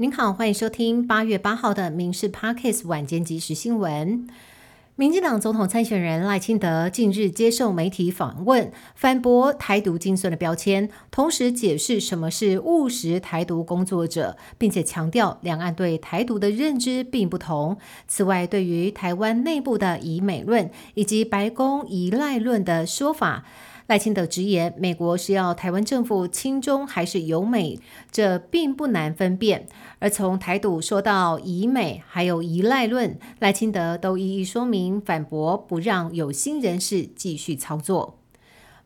您好，欢迎收听八月八号的《民事 Parkes》晚间即时新闻。民进党总统参选人赖清德近日接受媒体访问，反驳台独精算的标签，同时解释什么是务实台独工作者，并且强调两岸对台独的认知并不同。此外，对于台湾内部的以美论以及白宫依赖论的说法。赖清德直言，美国是要台湾政府亲中还是友美，这并不难分辨。而从台独说到以美，还有依赖论，赖清德都一一说明反驳，不让有心人士继续操作。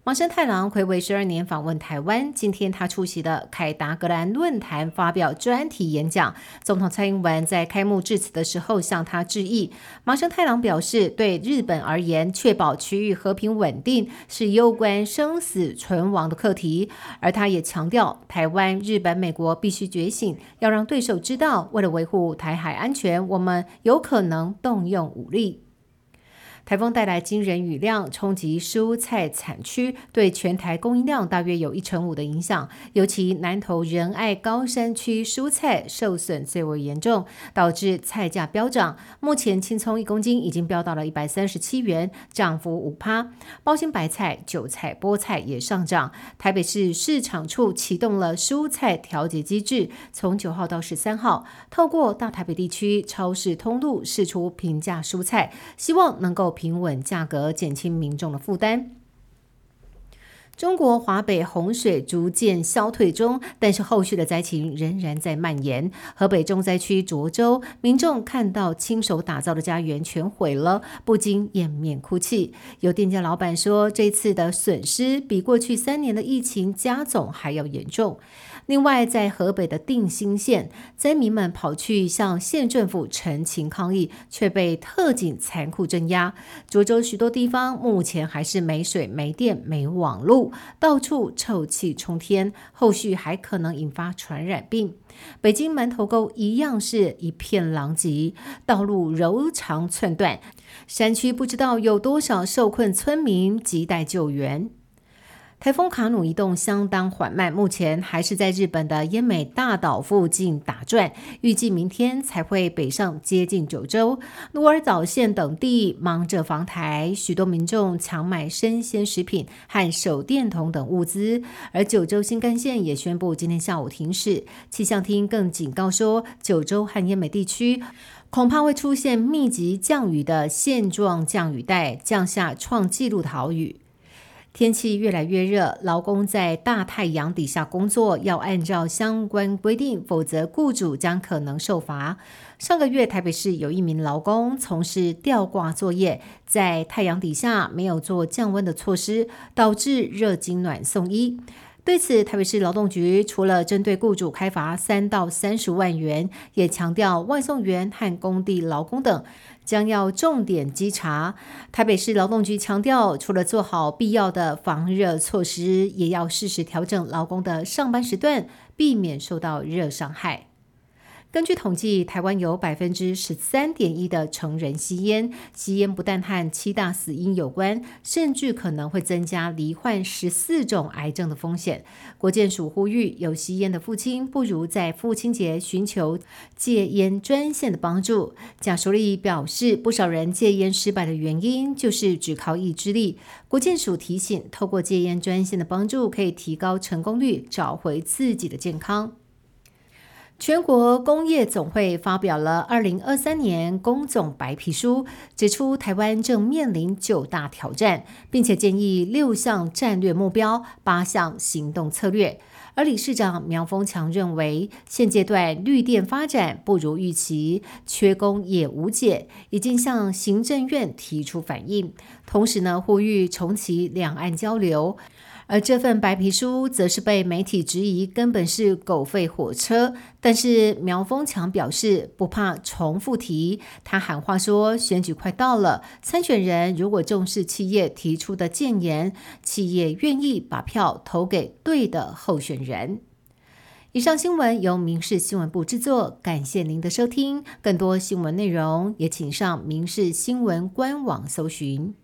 麻生太郎回违十二年访问台湾，今天他出席的凯达格兰论坛发表专题演讲。总统蔡英文在开幕致辞的时候向他致意。麻生太郎表示，对日本而言，确保区域和平稳定是攸关生死存亡的课题。而他也强调，台湾、日本、美国必须觉醒，要让对手知道，为了维护台海安全，我们有可能动用武力。台风带来惊人雨量，冲击蔬菜产区，对全台供应量大约有一成五的影响。尤其南投仁爱高山区蔬菜受损最为严重，导致菜价飙涨。目前青葱一公斤已经飙到了一百三十七元，涨幅五趴。包心白菜、韭菜、菠菜也上涨。台北市市场处启动了蔬菜调节机制，从九号到十三号，透过大台北地区超市通路释出平价蔬菜，希望能够。平稳价格，减轻民众的负担。中国华北洪水逐渐消退中，但是后续的灾情仍然在蔓延。河北重灾区涿州民众看到亲手打造的家园全毁了，不禁掩面哭泣。有店家老板说，这次的损失比过去三年的疫情加总还要严重。另外，在河北的定兴县，灾民们跑去向县政府陈情抗议，却被特警残酷镇压。涿州许多地方目前还是没水、没电、没网络，到处臭气冲天，后续还可能引发传染病。北京门头沟一样是一片狼藉，道路柔肠寸断，山区不知道有多少受困村民亟待救援。台风卡努移动相当缓慢，目前还是在日本的奄美大岛附近打转，预计明天才会北上接近九州。鹿儿岛县等地忙着防台，许多民众抢买生鲜食品和手电筒等物资。而九州新干线也宣布今天下午停驶。气象厅更警告说，九州和奄美地区恐怕会出现密集降雨的现状降雨带，降下创纪录的好雨。天气越来越热，劳工在大太阳底下工作要按照相关规定，否则雇主将可能受罚。上个月，台北市有一名劳工从事吊挂作业，在太阳底下没有做降温的措施，导致热痉挛送医。对此，台北市劳动局除了针对雇主开罚三到三十万元，也强调外送员和工地劳工等。将要重点稽查。台北市劳动局强调，除了做好必要的防热措施，也要适时调整劳工的上班时段，避免受到热伤害。根据统计，台湾有百分之十三点一的成人吸烟，吸烟不但和七大死因有关，甚至可能会增加罹患十四种癌症的风险。国健署呼吁，有吸烟的父亲不如在父亲节寻求戒烟专线的帮助。贾淑丽表示，不少人戒烟失败的原因就是只靠意志力。国健署提醒，透过戒烟专线的帮助，可以提高成功率，找回自己的健康。全国工业总会发表了二零二三年工总白皮书，指出台湾正面临九大挑战，并且建议六项战略目标、八项行动策略。而理事长苗峰强认为，现阶段绿电发展不如预期，缺工也无解，已经向行政院提出反映，同时呢，呼吁重启两岸交流。而这份白皮书则是被媒体质疑根本是狗吠火车，但是苗峰强表示不怕重复提，他喊话说选举快到了，参选人如果重视企业提出的建言，企业愿意把票投给对的候选人。以上新闻由民事新闻部制作，感谢您的收听，更多新闻内容也请上民事新闻官网搜寻。